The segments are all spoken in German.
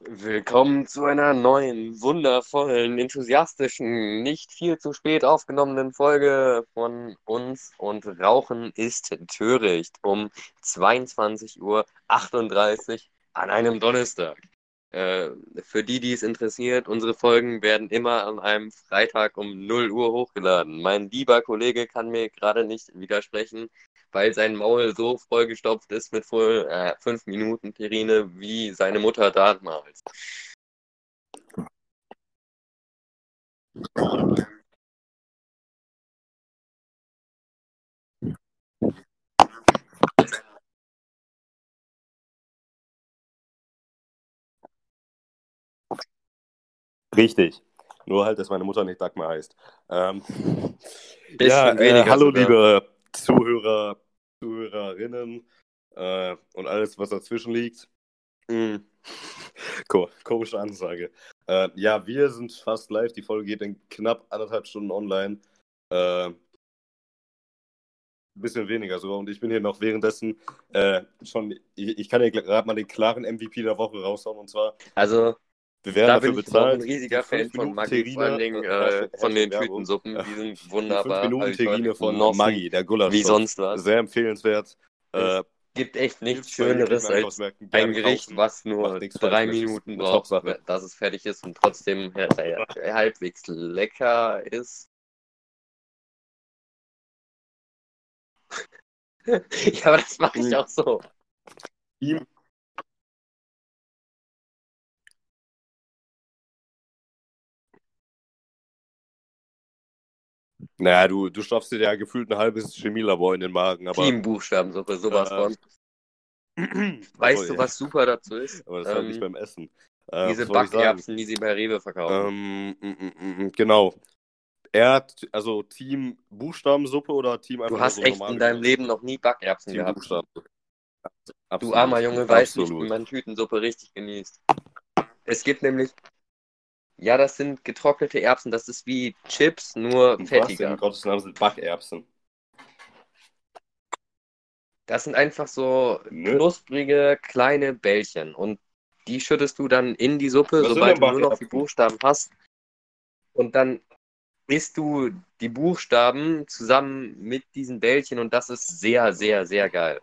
Willkommen zu einer neuen, wundervollen, enthusiastischen, nicht viel zu spät aufgenommenen Folge von uns und Rauchen ist töricht um 22.38 Uhr an einem Donnerstag. Äh, für die, die es interessiert, unsere Folgen werden immer an einem Freitag um 0 Uhr hochgeladen. Mein lieber Kollege kann mir gerade nicht widersprechen, weil sein Maul so vollgestopft ist mit voll äh, fünf Minuten Terrine wie seine Mutter damals. Richtig. Nur halt, dass meine Mutter nicht Dagmar heißt. Ähm, ja, äh, hallo sogar. liebe Zuhörer, Zuhörerinnen äh, und alles, was dazwischen liegt. Mm. Komische Ansage. Äh, ja, wir sind fast live. Die Folge geht in knapp anderthalb Stunden online. Äh, bisschen weniger sogar. Und ich bin hier noch währenddessen äh, schon. Ich, ich kann hier gerade mal den klaren MVP der Woche raushauen. Und zwar. Also, wir werden da dafür bin ich bezahlt. ein riesiger Fan von Maggi, vor allen Dingen äh, von den Tütensuppen. Die sind wunderbar. 5 Minuten Terrine von genossen, Maggi, der Gulasch. Wie sonst was. Sehr empfehlenswert. Äh, gibt echt nichts Schöneres als ein Gericht, was nur drei Minuten braucht, dass es fertig ist und trotzdem halbwegs lecker ist. ja, aber das mache ich hm. auch so. Ihm Naja, du, du stopfst dir ja gefühlt ein halbes Chemielabor in den Magen. Aber, Teambuchstabensuppe, sowas äh, von. weißt oh, du, was super dazu ist? Aber das ähm, war nicht beim Essen. Äh, diese Backerbsen, die sie bei Rewe verkaufen. Ähm, mm, mm, mm, genau. Er, also Team Buchstabensuppe oder Team einfach Du hast so echt in deinem Leben noch nie Backerbsen Team gehabt. Buchstabensuppe. Du armer Junge, weißt nicht, wie man Tütensuppe richtig genießt. Es gibt nämlich ja, das sind getrocknete Erbsen. Das ist wie Chips, nur Und fettiger. Was in Gottes Namen sind Backerbsen? Das sind einfach so knusprige kleine Bällchen. Und die schüttest du dann in die Suppe, was sobald du nur noch die Buchstaben hast. Und dann isst du die Buchstaben zusammen mit diesen Bällchen und das ist sehr, sehr, sehr geil.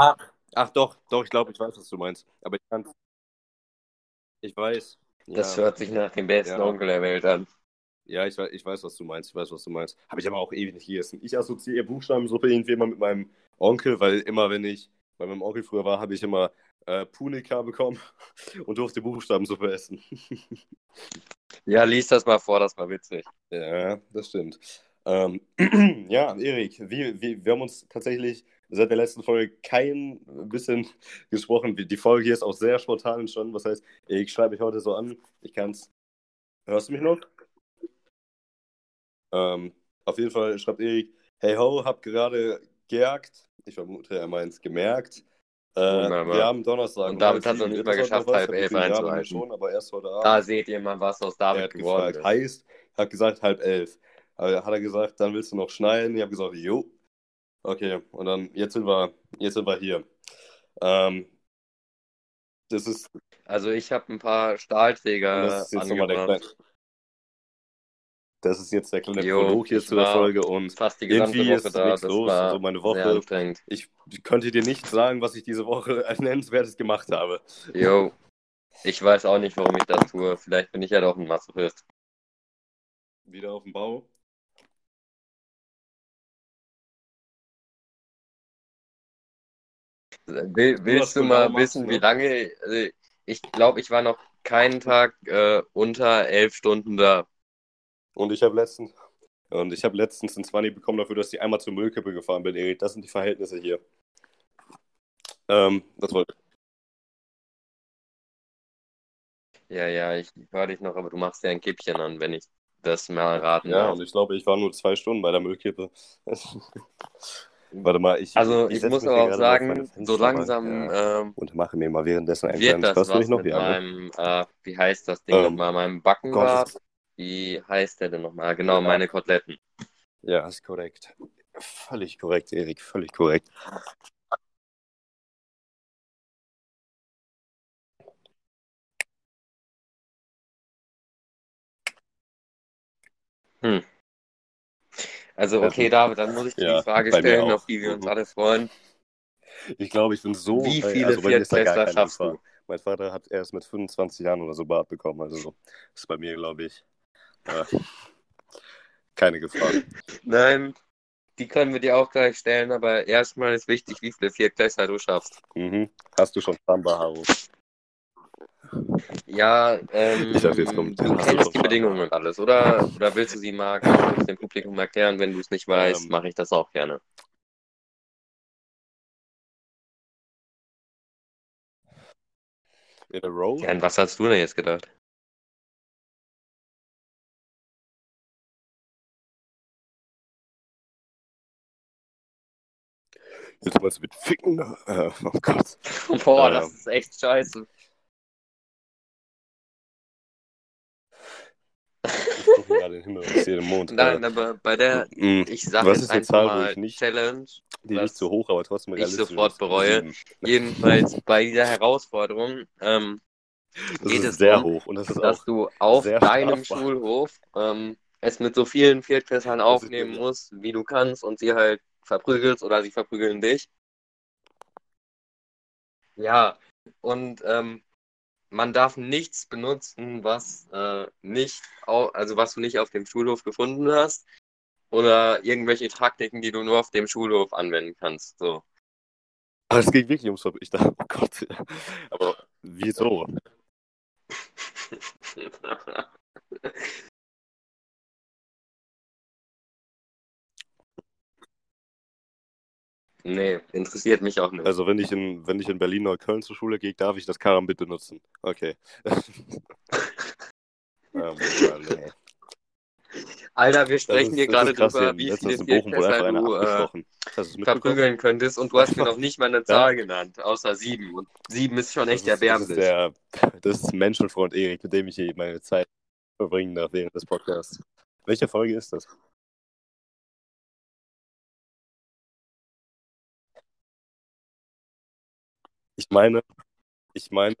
Ah, ach doch, doch, ich glaube, ich weiß, was du meinst. Aber ich kann. Ich weiß. Das ja. hört sich nach dem besten ja. Onkel der Welt an. Ja, ich weiß, ich weiß, was du meinst. Ich weiß, was du meinst. Habe ich aber auch ewig nicht gegessen. Ich assoziiere Buchstabensuppe irgendwie immer mit meinem Onkel, weil immer, wenn ich bei meinem Onkel früher war, habe ich immer äh, Punika bekommen und durfte Buchstabensuppe essen. ja, lies das mal vor, das war witzig. Ja, das stimmt. Ähm, ja, Erik, wir, wir, wir haben uns tatsächlich seit der letzten Folge kein bisschen gesprochen. Die Folge hier ist auch sehr spontan schon. Was heißt, ich schreibe mich heute so an. Ich kann's. Hörst du mich noch? Ähm, auf jeden Fall schreibt Erik, hey ho, hab gerade gejagt. Ich vermute, er meint gemerkt. Äh, wir haben Donnerstag. Und damit hat es noch nicht mal geschafft, halb elf einzuhalten. Schon, aber erst heute Abend. Da seht ihr mal, was aus David geworden gefragt, ist. Heißt, hat gesagt halb elf. Aber hat er gesagt, dann willst du noch schneiden? Ich habe gesagt, jo, Okay, und dann jetzt sind wir, jetzt sind wir hier. Ähm, das ist. Also ich habe ein paar Stahlträger das ist jetzt der Das ist jetzt der kleine jo, Prolog hier zu der Folge und fast die gesamte irgendwie Woche ist da. nichts los. Also meine Woche. Ich könnte dir nicht sagen, was ich diese Woche als nennenswertes gemacht habe. Jo. Ich weiß auch nicht, warum ich das tue. Vielleicht bin ich ja doch ein Masochist. Wieder auf dem Bau? Will, willst du mal wissen, machst, wie ne? lange? Also ich glaube, ich war noch keinen Tag äh, unter elf Stunden da. Und ich habe letztens, und ich habe letztens ein 20 bekommen dafür, dass ich einmal zur Müllkippe gefahren bin, Erik. Das sind die Verhältnisse hier. Ähm, das wollte ich. Ja, ja, ich höre dich noch, aber du machst ja ein Kippchen an, wenn ich das mal raten Ja, darf. und ich glaube, ich war nur zwei Stunden bei der Müllkippe. Warte mal, ich. Also, ich, ich muss aber auch sagen, so langsam. Ja. Ähm, und mache mir mal währenddessen einen kleinen Spaß, wenn ich noch hier meinem, äh, Wie heißt das Ding ähm, nochmal? Meinem Backenbart. Wie heißt der denn nochmal? Genau, ja. meine Koteletten. Ja, ist korrekt. Völlig korrekt, Erik, völlig korrekt. Hm. Also, okay, David, dann muss ich dir ja, die Frage stellen, auf die wir uns mhm. alle freuen. Ich glaube, ich bin so. Wie viele also Viertklässler schaffst du? Mein Vater hat erst mit 25 Jahren oder so Bart bekommen. Also, das ist bei mir, glaube ich, äh, keine Gefahr. Nein, die können wir dir auch gleich stellen, aber erstmal ist wichtig, wie viele Viertklässler du schaffst. Mhm. Hast du schon Samba-Haare? Ja, ähm, ich jetzt kommt, du kennst die Bedingungen und alles, oder? Oder willst du sie mal dem Publikum erklären? Wenn du es nicht weißt, ähm, mache ich das auch gerne. In a row? Ja, an was hast du denn jetzt gedacht? Jetzt du mit Ficken? Äh, oh Gott. Boah, ähm, das ist echt scheiße. Gucke gerade den Himmel und sehe den Mond. Nein, aber bei der, mm, ich sage jetzt einfach Zahl, mal nicht, Challenge, die nicht so hoch, aber trotzdem ich sofort bereue. Jedenfalls bei dieser Herausforderung ähm, geht es sehr darum, hoch und das ist dass du auf deinem strafbar. Schulhof ähm, es mit so vielen Viertklässlern aufnehmen musst, wie du kannst und sie halt verprügelst oder sie verprügeln dich. Ja, und ähm, man darf nichts benutzen, was äh, nicht, also was du nicht auf dem Schulhof gefunden hast oder irgendwelche Taktiken, die du nur auf dem Schulhof anwenden kannst. So. Aber es geht wirklich ums Verbrechen. Ich dachte, oh Gott. Aber wieso? Nee, interessiert mich auch nicht. Also wenn ich in, wenn ich in Berlin oder Köln zur Schule gehe, darf ich das Karambit benutzen. Okay. Alter, wir sprechen hier gerade drüber, wie viele Viertklässler du äh, verprügeln könntest und du hast mir noch nicht mal eine Zahl ja. genannt, außer sieben. Und sieben ist schon echt das ist, erbärmlich. Das ist, der, das ist Menschenfreund Erik, mit dem ich hier meine Zeit verbringen darf während des Podcasts. Welche Folge ist das? Ich meine, ich meine,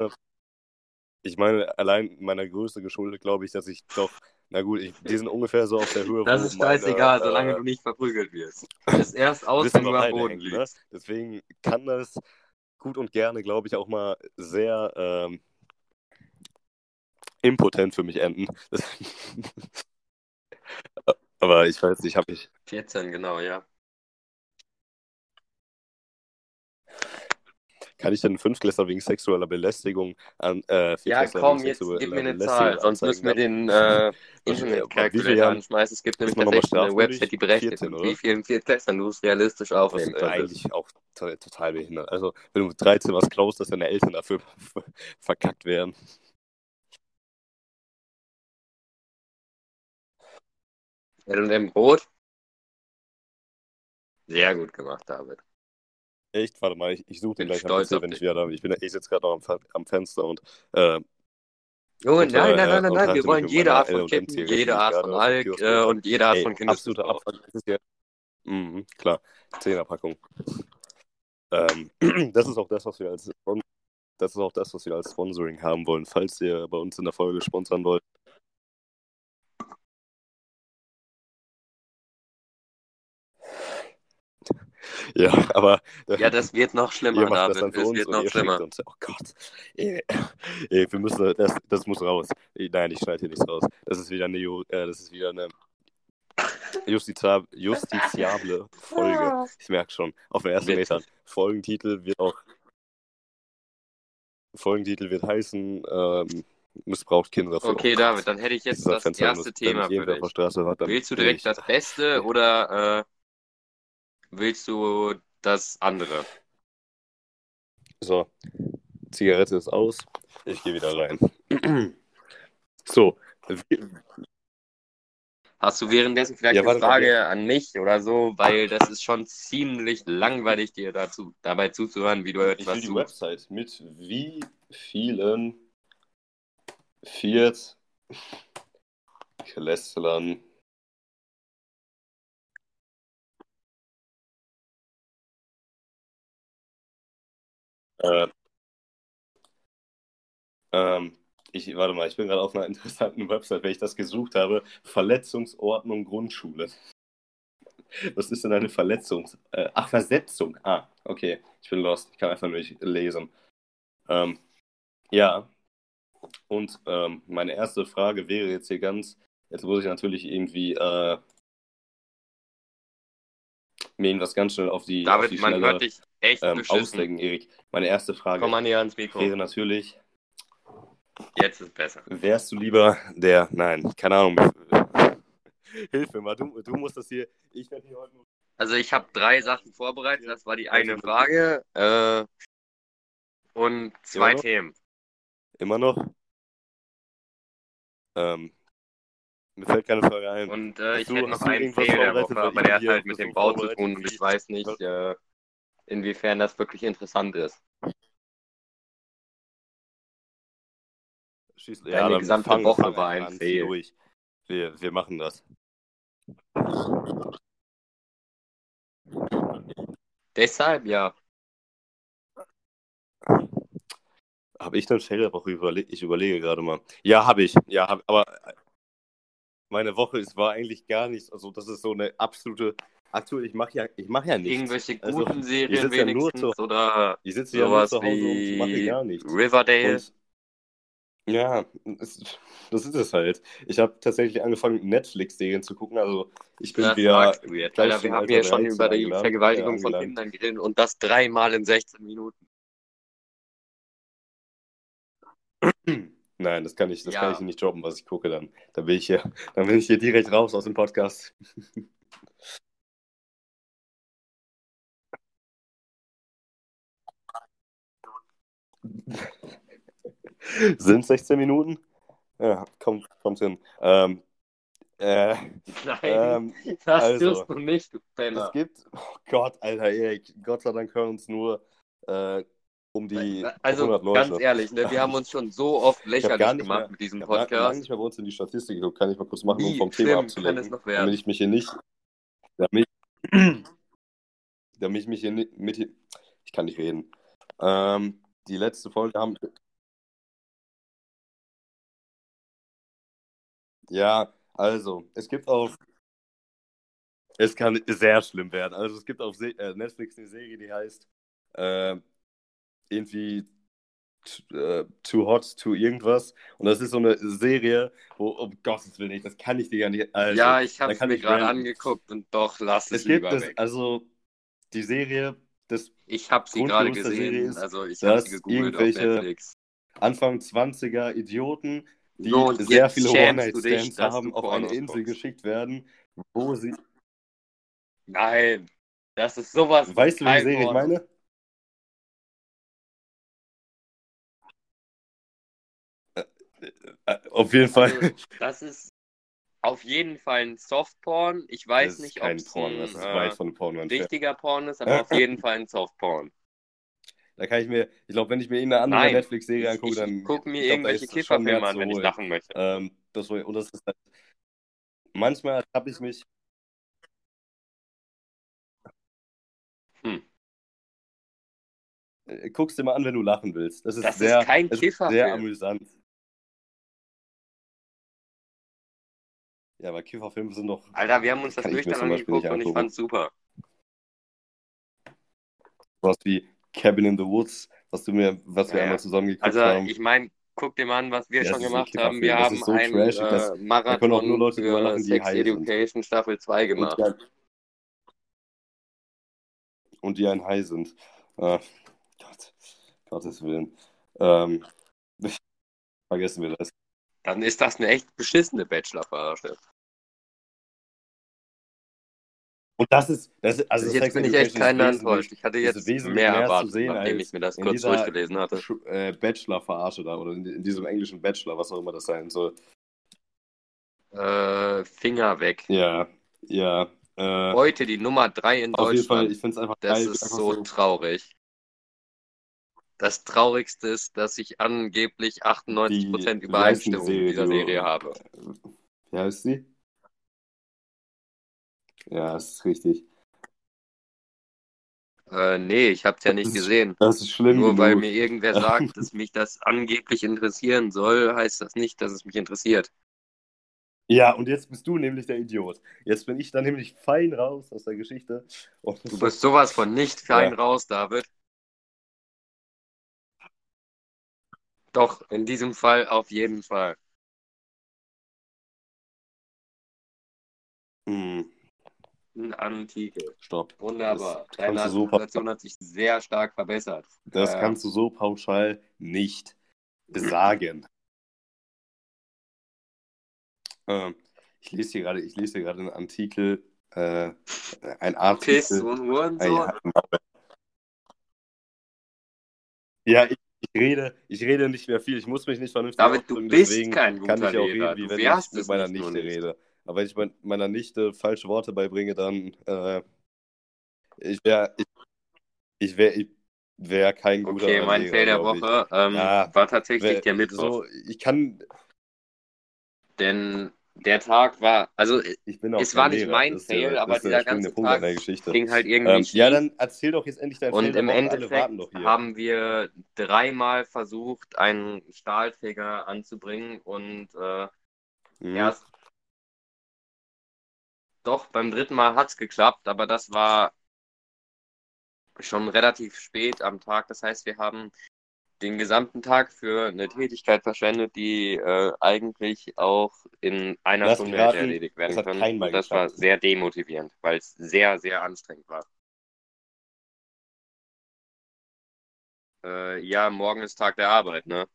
ich meine, allein meiner Größe geschuldet, glaube ich, dass ich doch, na gut, ich, die sind ungefähr so auf der Höhe. Das ist scheißegal, meine, solange äh, du nicht verprügelt wirst. Das ist erst aus, wenn du am Boden liegst. Ne? Deswegen kann das gut und gerne, glaube ich, auch mal sehr ähm, impotent für mich enden. Aber ich weiß nicht, habe ich. 14, genau, ja. Kann ich denn einen Fünftklässler wegen sexueller Belästigung an äh, Ja, komm, jetzt gib mir eine Zahl, sonst müssen wir den äh, Internet-Calculator anschmeißen. Es gibt nämlich tatsächlich eine Website, die berechnet, 14, wie vielen Viertklässlern du es realistisch aufnehmen Das ist eigentlich auch total behindert. Also, wenn du mit 13 was klaust, dass deine Eltern dafür verkackt werden. L&M Brot? Sehr gut gemacht, David. Echt? Warte mal, ich, ich suche den gleich am PC, wenn ich wieder da bin. Ich, sitze gerade noch am, am, Fenster und. Äh, Junge, und, nein, nein, nein, nein, nein, wir wollen jede Art von Kippen, jede Art von Alk äh, und jede Art Ey, von Kindesmissbrauch. Absoluter Abfall. Das ist ja, mhm, klar, Zehnerpackung. Ähm, das ist auch das, was wir als das ist auch das, was wir als Sponsoring haben wollen. Falls ihr bei uns in der Folge sponsern wollt, Ja, aber. Ja, das wird noch schlimmer, David. Das, das wird noch schlimmer. Uns, oh Gott. Ey, ey, wir müssen, das, das muss raus. Nein, ich schneide hier nichts raus. Das ist wieder eine, äh, das ist wieder eine justiziable, justiziable Folge. Ich merke schon, auf den ersten Metern. Folgentitel wird auch. Folgentitel wird heißen, ähm, missbraucht Kinder. Okay, David, dann hätte ich jetzt das Fenster erste Thema für dich. Willst du direkt das Beste oder äh, willst du das andere? So, Zigarette ist aus. Ich gehe wieder rein. so. Hast du währenddessen vielleicht ja, eine Frage warte. an mich oder so? Weil das ist schon ziemlich langweilig, dir dazu, dabei zuzuhören, wie du etwas Ich will die Website mit wie vielen Viertklässlern Äh, ähm, ich, warte mal, ich bin gerade auf einer interessanten Website, wenn ich das gesucht habe. Verletzungsordnung Grundschule. Was ist denn eine Verletzung? Äh, ach, Versetzung. Ah, okay. Ich bin lost. Ich kann einfach nur nicht lesen. Ähm, ja. Und ähm, meine erste Frage wäre jetzt hier ganz. Jetzt muss ich natürlich irgendwie äh, mir irgendwas ganz schnell auf die, David, auf die man hört dich echt ähm, ausdenken, Erik. Meine erste Frage Komm mal näher ans Mikro. wäre natürlich. Jetzt ist besser. Wärst du lieber der. Nein, keine Ahnung. Hilf mir mal, du, du musst das hier. Ich werde hier heute nur. Also ich habe drei Sachen vorbereitet. Das war die eine Frage. Äh, und zwei Immer Themen. Immer noch? Ähm, mir fällt keine Frage ein. Und äh, ich du- hätte noch einen weil aber der hat halt mit dem Bau zu tun und ich weiß nicht, äh, inwiefern das wirklich interessant ist. Schieß, Deine ja, dann gesamte fang, Woche fang war ein Fail. durch. Wir, wir machen das. Deshalb ja. Habe ich einen Fail der Woche überlegt? Ich überlege gerade mal. Ja, habe ich. Ja, hab, aber meine Woche ist, war eigentlich gar nichts. Also, das ist so eine absolute. Aktuell, ich mache ja, ich mach ja nichts. Irgendwelche Also, guten ich Serien sitze ja wenigstens zu- oder Ich sitze ja nur sowas zu Hause und mache wie gar nichts. Riverdale. Und ja, es, das ist es halt. Ich habe tatsächlich angefangen, Netflix-Serien zu gucken. Also ich bin Das wieder Alter, wir haben hier schon 13 über die angelangt- Vergewaltigung äh, von. Kindern geredet und das dreimal in 16 Minuten. Nein, das kann ich, das Ja. kann ich nicht droppen, was ich gucke dann. Dann bin ich hier, dann bin ich hier direkt raus aus dem Podcast. Sind 16 Minuten? Ja, kommt, kommt hin. Ähm, äh, Nein, ähm, das also, tust du nicht, du Penner. es gibt, oh Gott, Alter, Erik, Gott sei Dank hören uns nur äh, um die Also 100 Leute. ganz ehrlich, ne, wir haben uns schon so oft lächerlich gemacht mehr, mit diesem ich habe Podcast. nicht mehr bei uns in die Statistik geguckt, kann ich mal kurz machen, um Wie vom Thema abzulenken. damit ich mich hier nicht, damit, damit ich mich hier nicht, mit, ich kann nicht reden. Ähm, die letzte Folge haben, ja, also, es gibt auf, es kann sehr schlimm werden. Also, es gibt auf Se äh, Netflix eine Serie, die heißt, äh, irgendwie äh, Too Hot to irgendwas. Und das ist so eine Serie, wo, um Gottes Willen, nicht, das kann ich dir gar nicht. Also, ja, ich habe mir ich gerade angeguckt und doch, lass es Es gibt lieber das, weg. also die Serie des Ich habe sie gerade gesehen, ist, also ich habe sie gegoogelt auf irgendwelche Netflix. Anfang 20er Idioten, die So, sehr viele One-Night-Stands haben, auf eine Insel guckst. geschickt werden, wo sie. Nein, das ist sowas Weißt du, welche Serie ich meine? Äh, Auf jeden Fall. Also, das ist auf jeden Fall ein Softporn. Ich weiß das nicht, ob kein es Porno, das ein ist äh, von Porno entfernt. richtiger Porn ist, aber auf jeden Fall ein Softporn. Da kann ich mir, ich glaube, wenn ich mir irgendeine andere Netflix-Serie Ich, angucke, ich dann. gucke mir ich glaub, irgendwelche Kifferfilme an, wenn ich lachen möchte. Ähm, das, und das ist halt, manchmal habe ich mich. Hm. Äh, Guck's dir mal an, wenn du lachen willst. Das ist Das ist sehr, kein ist Kifferfilm. sehr amüsant. Ja, aber Kifferfilme sind doch. Alter, wir haben uns das nüchtern angeguckt und ich fand's super. Was wie Cabin in the Woods, was du mir, was wir Ja, einmal ja. zusammen geguckt Also, haben. ich meine, guck dir mal an, was wir Ja, schon gemacht haben. Wir. Das haben so einen dass- äh, können auch nur Marathon Leute für lachen, die Sex high sind. Education Staffel 2 Und gemacht. die, ein, und die ein High sind. Äh, Gott, Gottes Willen. Ähm, vergessen wir das. Dann ist das eine echt beschissene Bachelor-Verarsche. Und das ist, das ist also Also jetzt bin ich echt keiner enttäuscht. Ich hatte jetzt mehr erwartet, sehen nachdem ich mir das kurz durchgelesen hatte. Äh, Bachelor-Verarsche da oder in, in diesem englischen Bachelor, was auch immer das sein soll. Äh, Finger weg. Ja, ja. Äh, Heute die Nummer 3 in auf jeden Fall, Deutschland. ich finde es einfach Das geil. ist einfach so traurig. Das Traurigste ist, dass ich angeblich 98% die- Übereinstimmung in Serie, dieser Serie habe. Wie heißt sie? Ja, das ist richtig. Äh, nee, ich hab's ja nicht gesehen. Das ist schlimm. Nur genug. weil mir irgendwer sagt, dass mich das angeblich interessieren soll, heißt das nicht, dass es mich interessiert. Ja, und jetzt bist du nämlich der Idiot. Jetzt bin ich dann nämlich fein raus aus der Geschichte. du bist sowas von nicht fein ja. raus, David. Doch, in diesem Fall auf jeden Fall. Hm. Antike. Stopp. Wunderbar. Deine so Situation hat sich sehr stark verbessert. Das äh, kannst du so pauschal nicht sagen. äh, ich lese hier gerade, ich lese hier gerade einen Artikel, äh, ein Artikel. Piss und Hurensohn. Ja, ich, rede, ich rede nicht mehr viel. Ich muss mich nicht vernünftig David, du bist kein guter kann ich auch Lehrer. reden, wie wenn ich mit meiner Nichte rede. Aber wenn ich meiner Nichte falsche Worte beibringe, dann äh, ich wäre ich, ich wäre ich wär kein guter Okay, mein Lehrer, Fail der Woche ähm, ja, war tatsächlich wär, der Mittwoch. So, ich kann denn der Tag war, also es war nicht Lehrer. mein das Fail, der, aber dieser ganze Tag ging halt irgendwie ähm, Ja, dann erzähl doch jetzt endlich dein Und Fail, im Endeffekt haben wir dreimal versucht, einen Stahlträger anzubringen und äh, mhm. erst doch, beim dritten Mal hat es geklappt, aber das war schon relativ spät am Tag. Das heißt, wir haben den gesamten Tag für eine Tätigkeit verschwendet, die äh, eigentlich auch in einer das Stunde hätte erledigt werden können. Und das war sehr demotivierend, weil es sehr, sehr anstrengend war. Äh, ja, morgen ist Tag der Arbeit, ne?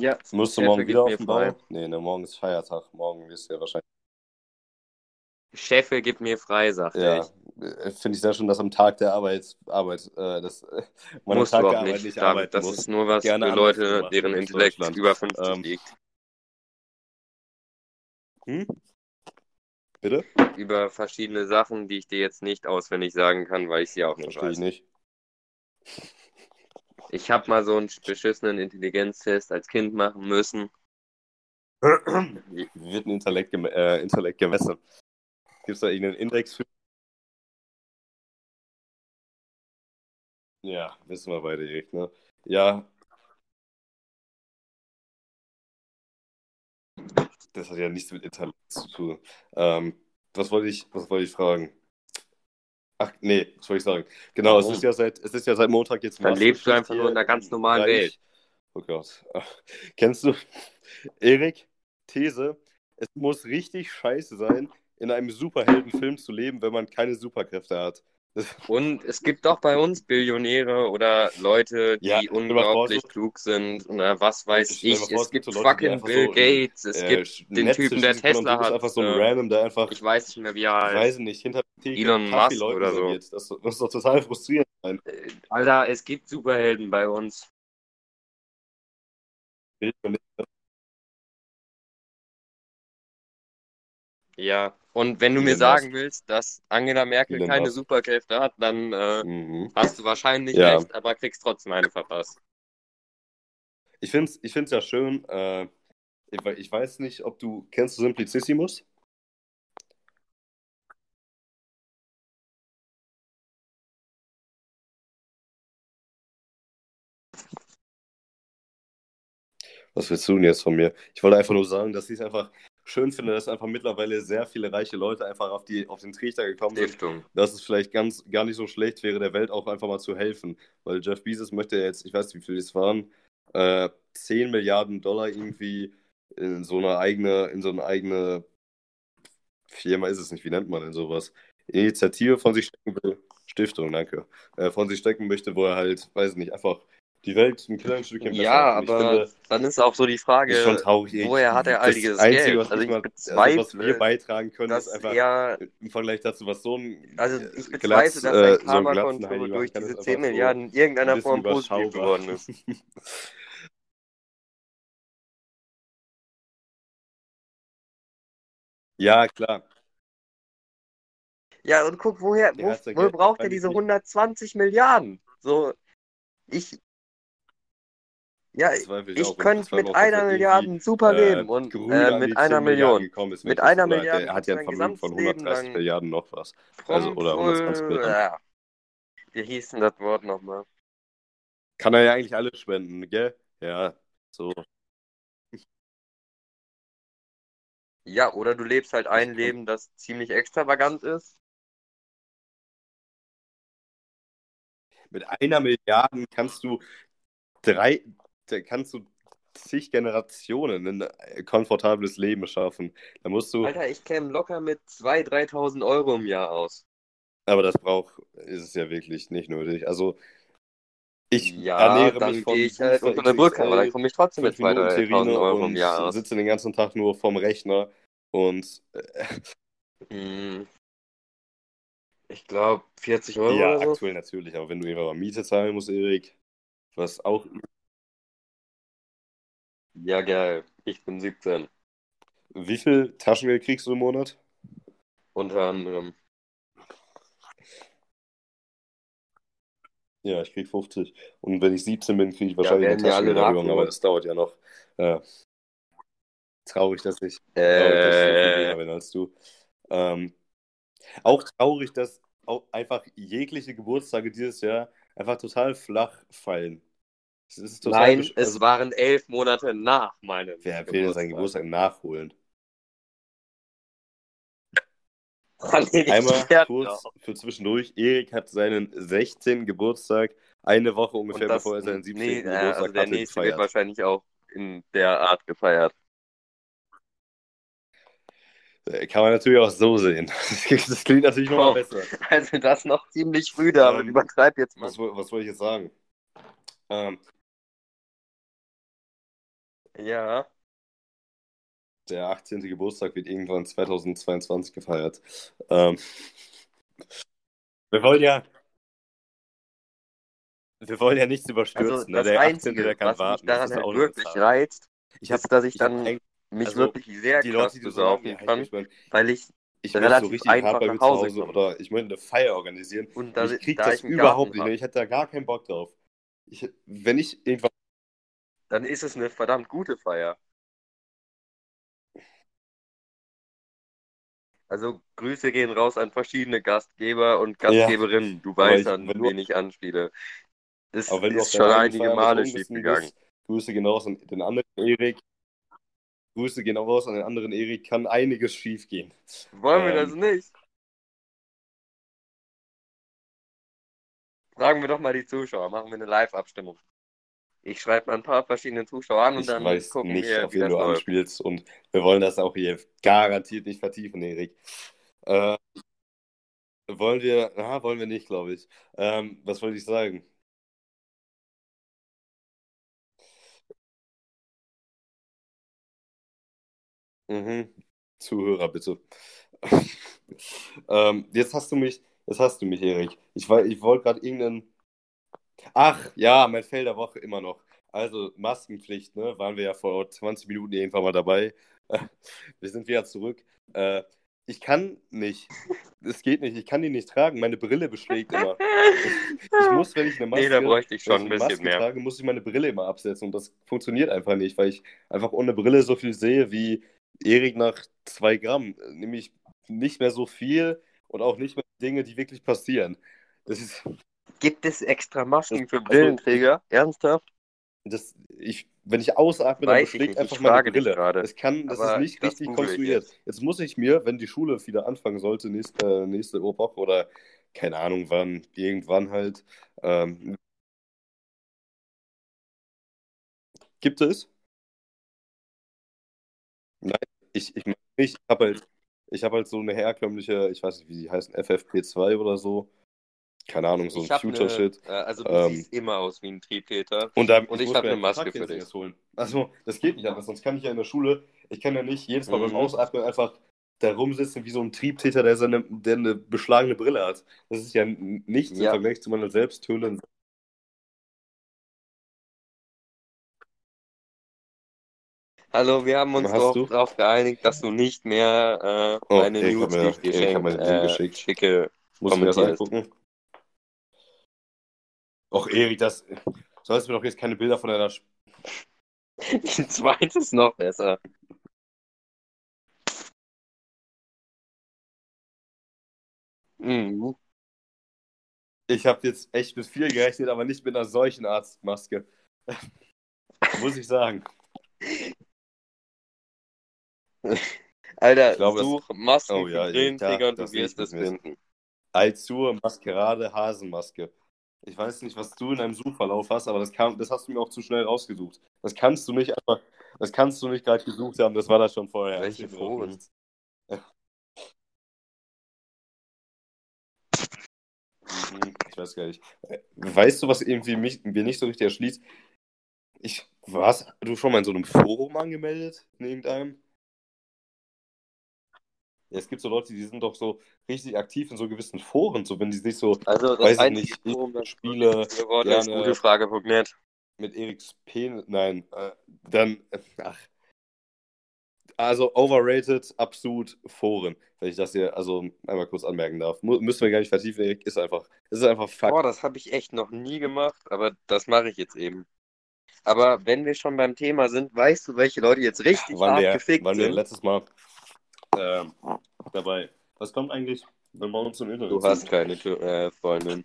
Ja, Musst du morgen wieder auf den Bau? Nee, ne, morgen ist Feiertag. Morgen wirst du ja wahrscheinlich. Chefe gibt mir frei, sagt ja, ich. Äh, finde ich sehr schön, dass am Tag der Arbeit, Arbeit äh, das, äh, man am Tag der Arbeit nicht, nicht arbeiten Das muss. ist nur was Gerne für Leute, deren Intellekt über 50 ähm, liegt. Hm? Bitte? Über verschiedene Sachen, die ich dir jetzt nicht auswendig sagen kann, weil ich sie auch nicht Verstehe weiß. ich nicht. Ich habe mal so einen beschissenen Intelligenztest als Kind machen müssen. Wie wird ein Intellekt, gem äh, Intellekt gemessen? Gibt es da irgendeinen Index für? Ja, wissen wir beide direkt, ne? Ja. Das hat ja nichts mit Intellekt zu tun. Ähm, was wollte ich, was wollte ich fragen? Ach, nee, was soll ich sagen? Genau, es ist, ja seit, es ist ja seit Montag jetzt Dann lebst du einfach nur in einer ganz normalen Reich. Welt. Oh Gott. Ach, kennst du, Erik, These, es muss richtig scheiße sein, in einem Superheldenfilm zu leben, wenn man keine Superkräfte hat. Und es gibt doch bei uns Billionäre oder Leute, die ja, unglaublich vor, klug sind oder was weiß ich. Vor, es gibt fucking Bill so Gates, es äh, gibt den Typen, der Tesla hat. Einfach so ein äh, Random, der einfach. Ich weiß nicht mehr, wie er heißt. Weiß nicht, hinter Elon Musk oder so. Das, das ist doch total frustrierend. Sein. Äh, Alter, es gibt Superhelden bei uns. Ja, und wenn du mir sagen willst, dass Angela Merkel Elon keine Musk. Superkräfte hat, dann äh, mhm. hast du wahrscheinlich ja. recht, aber kriegst trotzdem eine verpasst. Ich finde es ich find's ja schön, äh, ich, ich, weiß nicht, ob du, kennst du Simplicissimus? Was willst du denn jetzt von mir? Ich wollte einfach nur sagen, dass ich es einfach schön finde, dass einfach mittlerweile sehr viele reiche Leute einfach auf, die, auf den Trichter gekommen sind, Stiftung. dass es vielleicht ganz gar nicht so schlecht wäre, der Welt auch einfach mal zu helfen. Weil Jeff Bezos möchte jetzt, ich weiß nicht, wie viel es waren, äh, 10 Milliarden Dollar irgendwie in so eine eigene, in so eine eigene Firma ist es nicht, wie nennt man denn sowas? Initiative von sich stecken will. Stiftung, danke. Äh, von sich stecken möchte, wo er halt, weiß nicht, einfach die Welt ein kleines Stückchen besser. Ja, aber finde, dann ist auch so die Frage, traurig, woher hat er all dieses Einzige, Geld? Was also ich mal, bezweifle, also was wir beitragen können, ist einfach er, im Vergleich dazu, was so ein Also ich bezweifle, Glatz, dass sein Karma-Konto so durch diese 10 Milliarden in irgendeiner Form positiv geworden ist. ja, klar. Ja, und guck, woher, wo, wo braucht er diese 120 Milliarden? So, ich, Ja, ich, ich könnte mit einer Milliarde super äh, leben und äh, mit einer Million. Ist, mit einer Milliarde. Er hat ja ein Vermögen von 130 Milliarden noch was. Also, oder 120 Milliarden. Ja. Wie hieß denn das Wort nochmal? Kann er ja eigentlich alles spenden, gell? Ja, so. Ja, oder du lebst halt ein Leben, das ziemlich extravagant ist. Mit einer Milliarde kannst du drei, kannst du zig Generationen ein äh, komfortables Leben schaffen. Da musst du. Alter, ich käme locker mit 2.000, 3.000 Euro im Jahr aus. Aber das braucht, ist es ja wirklich nicht nötig. Also, ich ja, ernähre dann mich von ich halt unter der Brücke, aber dann komme ich trotzdem mit 2.000, 3.000 Euro im Jahr aus. sitze den ganzen Tag nur vorm Rechner und. Äh, ich glaube 40 Euro. Ja, oder so. aktuell natürlich, aber wenn du irgendwann Miete zahlen musst, Erik, was auch. Ja, geil. Ich bin 17. Wie viel Taschengeld kriegst du im Monat? Unter anderem. Ja, ich krieg 50. Und wenn ich 17 bin, kriege ich wahrscheinlich ja, eine Taschengelderhöhung, aber das dauert ja noch. Äh, traurig, dass ich, äh, traurig, dass ich so viel bin als du. Ähm, auch traurig, dass auch einfach jegliche Geburtstage dieses Jahr einfach total flach fallen. Nein, es also, waren elf Monate nach meinem Wer will seinen Geburtstag nachholen? Einmal kurz für zwischendurch. Erik hat seinen 16. Geburtstag eine Woche ungefähr das, bevor er seinen 17. Nee, Geburtstag also der nächste gefeiert. wird wahrscheinlich auch in der Art gefeiert. Äh, kann man natürlich auch so sehen. Das klingt natürlich noch mal oh, besser. Also das noch ziemlich früh da, ähm, aber übertreib jetzt mal. Was, was wollte ich jetzt sagen? Ähm, ja. Der 18. Geburtstag wird irgendwann 2022 gefeiert. Ähm, wir wollen ja. Wir wollen ja nichts überstürzen. Also ne? das? Der Einzige, 18. Der kann was warten. mich daran halt wirklich reizt, ich hab, ist, dass ich dann ich mich also, wirklich sehr die Leute, die besaufen kann, ich mein, weil ich ich relativ so richtig einfach hart nach Hause, Hause oder ich möchte eine Feier organisieren. Und da, ich krieg da das überhaupt nicht. Ne? Ich hätte da gar keinen Bock drauf. Ich, wenn ich irgendwann dann ist es eine verdammt gute Feier. Also Grüße gehen raus an verschiedene Gastgeber und Gastgeberinnen. Ja, du weißt, an wen ich anspiele. Das aber wenn ist schon einige Male schief gegangen. Grüße gehen raus an den anderen Erik. Grüße gehen auch raus an den anderen Erik. Kann einiges schief gehen. Wollen ähm, wir das nicht? Fragen wir doch mal die Zuschauer. Machen wir eine Live-Abstimmung. Ich schreibe mal ein paar verschiedene Zuschauer an und ich dann weiß gucken nicht, wir, auf wen du läuft. anspielst. Und wir wollen das auch hier garantiert nicht vertiefen, Erik. Äh, wollen wir, na, wollen wir nicht, glaube ich. Ähm, was wollte ich sagen? Mhm. Zuhörer, bitte. ähm, jetzt hast du mich, jetzt hast du mich, Erik. Ich, ich wollte gerade irgendeinen Ach, ja, mein Fell der Woche immer noch. Also Maskenpflicht, ne? Waren wir ja vor 20 Minuten irgendwann mal dabei. wir sind wieder zurück. Äh, ich kann nicht. Es geht nicht. Ich kann die nicht tragen. Meine Brille beschlägt immer. Ich, ich muss, wenn ich eine Maske, nee, da bräuchte ich schon ein bisschen Maske mehr. trage, muss ich meine Brille immer absetzen. Und das funktioniert einfach nicht, weil ich einfach ohne Brille so viel sehe wie Erik nach zwei Gramm. Nämlich nicht mehr so viel und auch nicht mehr Dinge, die wirklich passieren. Das ist, Gibt es extra Masken für Brillenträger? Ernsthaft? Das, ich, wenn ich ausatme, dann beschlägt einfach meine Brille. Das, kann, das ist nicht richtig konstruiert. Jetzt. jetzt. muss ich mir, wenn die Schule wieder anfangen sollte, nächste, nächste Woche oder keine Ahnung wann, irgendwann halt. Ähm, gibt es? Nein, ich, ich, ich habe halt, hab halt so eine herkömmliche, ich weiß nicht, wie die heißen, FFP2 oder so keine Ahnung, so ein Future-Shit. Äh, also du ähm, siehst immer aus wie ein Triebtäter. Und, da, und ich, ich habe eine Maske für dich. Holen. Also, das geht nicht anders, sonst kann ich ja in der Schule, ich kann ja nicht jedes Mal mhm. beim Ausatmen einfach da rumsitzen wie so ein Triebtäter, der, seine, der eine beschlagene Brille hat. Das ist ja nichts ja. im Vergleich zu meiner Selbsthöhle. Hallo, wir haben uns doch darauf geeinigt, dass du nicht mehr äh, oh, meine News, die ich dir äh, schicke, Muss mir das angucken? Och, Erik, das. Sollst mir doch jetzt keine Bilder von deiner Die zweite ist noch besser. Mhm. Ich habe jetzt echt mit viel gerechnet, aber nicht mit einer solchen Arztmaske. Muss ich sagen. Alter, glaub, such Maske oh, ja, Brillenträger und du wirst es finden. Alzur Maskerade Hasenmaske. Ich weiß nicht, was du in deinem Suchverlauf hast, aber das, kam, das hast du mir auch zu schnell rausgesucht. Das kannst du nicht einfach, das kannst du nicht gerade gesucht haben, das war das schon vorher. Welche Foren? Mhm, ich weiß gar nicht. Weißt du, was irgendwie mich, mir nicht so richtig erschließt? Ich, warst du schon mal in so einem Forum angemeldet? In irgendeinem? Ja, es gibt so Leute, die sind doch so richtig aktiv in so gewissen Foren, so wenn die sich so, also, weiß ich nicht, Forum, das Spiele gerne ist gute Frage.net. Mit Eriks P, nein, äh, dann, ach, also overrated, absolut Foren, wenn ich das hier also einmal kurz anmerken darf. müssen wir gar nicht vertiefen, Erik, ist einfach, ist einfach Fakt. Boah, das habe ich echt noch nie gemacht, aber das mache ich jetzt eben. Aber wenn wir schon beim Thema sind, weißt du, welche Leute jetzt richtig wann hart wir, gefickt wann sind? wir letztes Mal äh, dabei. Was kommt eigentlich, wenn wir uns im Internet Du hast keine äh, Freundin.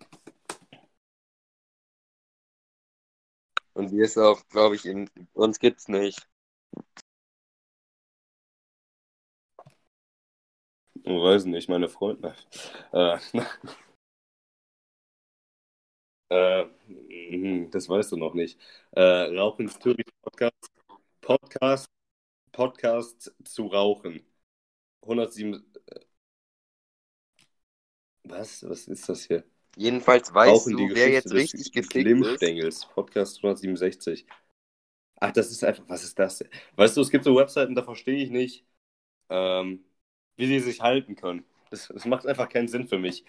Und die ist auch, glaube ich, in uns gibt's nicht. Ich weiß nicht, meine Freunde. Äh, äh, mhm, das weißt du noch nicht. Äh, Rauchen Zürich Podcast. Podcast. Podcast zu rauchen. 107. Äh, was? Was ist das hier? Jedenfalls weißt du, wer jetzt richtig gefickt ist. Podcast 167. Ach, das ist einfach, was ist das? Weißt du, es gibt so Webseiten, da verstehe ich nicht, ähm, wie sie sich halten können. Das, das macht einfach keinen Sinn für mich.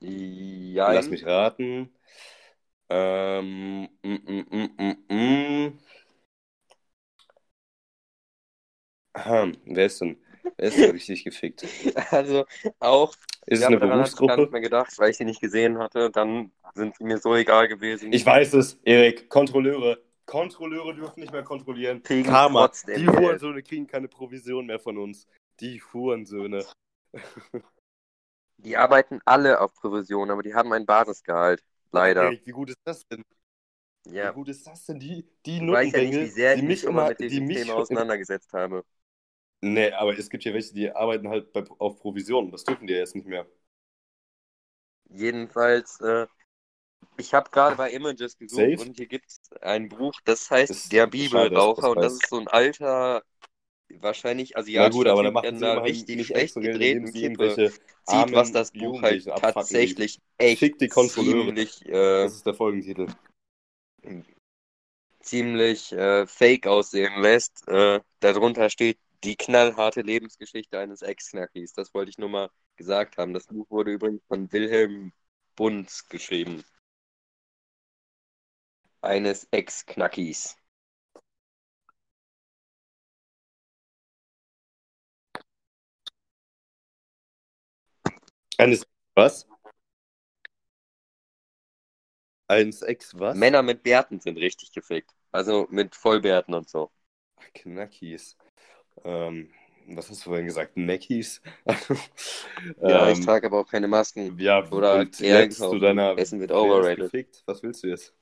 Ja. Lass mich raten. Ähm, mm, mm, mm, mm. Aha, wer ist denn? Wer ist denn richtig gefickt? Also auch. Ist es eine Berufsgruppe? Ich gar nicht mehr gedacht, weil ich sie nicht gesehen hatte. Dann sind sie mir so egal gewesen. Ich weiß es, Erik. Kontrolleure. Kontrolleure dürfen nicht mehr kontrollieren. Kriegen Karma. Die Hurensöhne kriegen keine Provision mehr von uns. Die Hurensöhne. Die arbeiten alle auf Provision, aber die haben ein Basisgehalt. Leider. Erik, wie gut ist das denn? Ja. Wie gut ist das denn? Die, die Nuttenbengel, ja sehr die mich immer mit diesem Thema auseinandergesetzt habe. Nee, aber es gibt hier welche, die arbeiten halt bei, auf Provision. Das dürfen die ja jetzt nicht mehr. Jedenfalls, äh, ich habe gerade bei Images gesucht Safe? und hier gibt es ein Buch, das heißt das Der Bibelraucher und das ist so ein alter, wahrscheinlich asiatischer gut, aber da machen sie einer richtig schlecht gedrehten Kippe sieht, was das Buch halt tatsächlich echt ziemlich... Äh, das ist der Folgentitel. Ziemlich äh, fake aussehen lässt. Äh, darunter steht die knallharte Lebensgeschichte eines Ex-Knackis. Das wollte ich nur mal gesagt haben. Das Buch wurde übrigens von Wilhelm Bunz geschrieben. Eines Ex-Knackis. Eines was? Eines Ex was? Männer mit Bärten sind richtig gefickt. Also mit Vollbärten und so. Knackis. Ähm, was hast du vorhin gesagt? Neckies? ja, ähm, ich trage aber auch keine Masken. Ja, oder du deiner Essen wird overrated. Gefickt? Was willst du jetzt?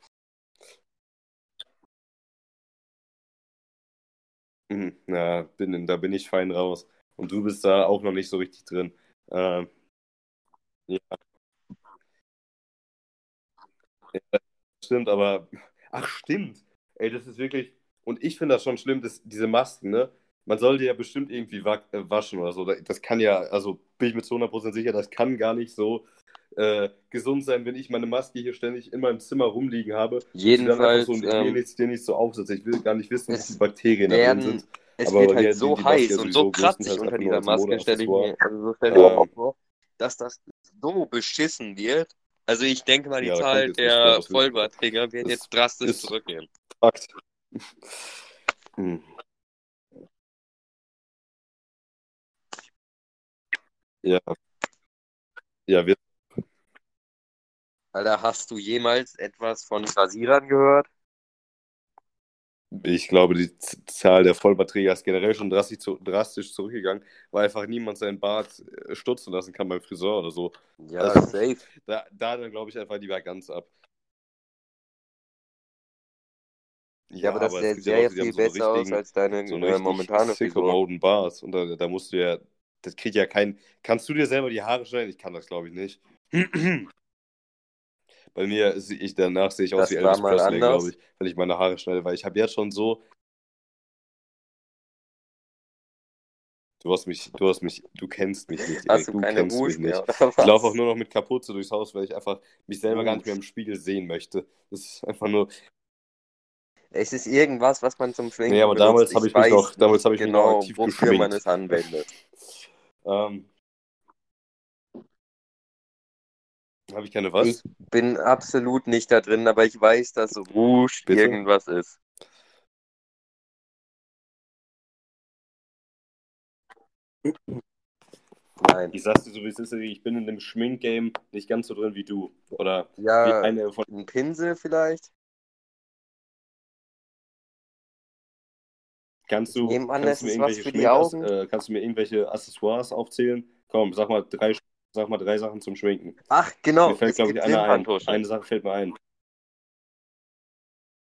Hm, na, bin, da bin ich fein raus. Und du bist da auch noch nicht so richtig drin. Ähm, ja. ja. Stimmt, aber. Ach, stimmt. Ey, das ist wirklich. Und ich finde das schon schlimm, dass diese Masken, ne? Man sollte ja bestimmt irgendwie äh, waschen oder so. Das kann ja, also bin ich mir zu 100% sicher, das kann gar nicht so äh, gesund sein, wenn ich meine Maske hier ständig in meinem Zimmer rumliegen habe. Jedenfalls. So, ähm, nichts, dir nicht so aufsetze. Ich will gar nicht wissen, wie viele Bakterien werden, da drin sind. Es Aber wird halt so die heiß und so kratzig unter dieser Maske, stelle ich mir, also so stelle ich mir ähm, vor, dass das so beschissen wird. Also ich denke mal, die ja, Zahl der Vollbartträger wird jetzt drastisch zurückgehen. Fakt. hm. Ja. Ja, wir. Alter, hast du jemals etwas von Rasierern gehört? Ich glaube, die Zahl der Vollverträge ist generell schon drastisch, drastisch zurückgegangen, weil einfach niemand seinen Bart äh, stutzen lassen kann beim Friseur oder so. Ja, also, safe. Da, da dann glaube ich einfach lieber ganz ab. Ja, ja aber das sähe sehr ja viel so besser aus als deine so äh, momentane Frisur. Bart. Und da, da musst du ja, das kriegt ja kein. Kannst du dir selber die Haare schneiden? Ich kann das, glaube ich, nicht. Bei mir, ich, danach sehe ich aus das wie Elvis Presley, glaube ich, wenn ich meine Haare schneide, weil ich habe jetzt schon so. Du hast mich, du hast mich, du kennst mich nicht. Hast du, du kennst Rouge mich nicht. ich laufe auch nur noch mit Kapuze durchs Haus, weil ich einfach mich selber gar nicht mehr im Spiegel sehen möchte. Das ist einfach nur. Es ist irgendwas, was man zum Schwingen Nee, aber damals habe ich, mich noch, damals habe ich genau, mich noch aktiv wofür geschminkt. man es anwendet. Ähm, Habe ich keine was? Ich bin absolut nicht da drin, aber ich weiß, dass Rouge Bitte? irgendwas ist. Nein. Ich sag's dir so, wie es ist, ich bin in dem Schminkgame nicht ganz so drin wie du. Oder ja, wie eine von... ein Pinsel vielleicht? Kannst du, an, kannst, du mir irgendwelche äh, kannst du mir irgendwelche Accessoires aufzählen? Komm, sag mal drei Sag mal drei Sachen zum Schminken. Ach, genau. Mir fällt, glaube ich, eine ein. Eine Sache fällt mir ein.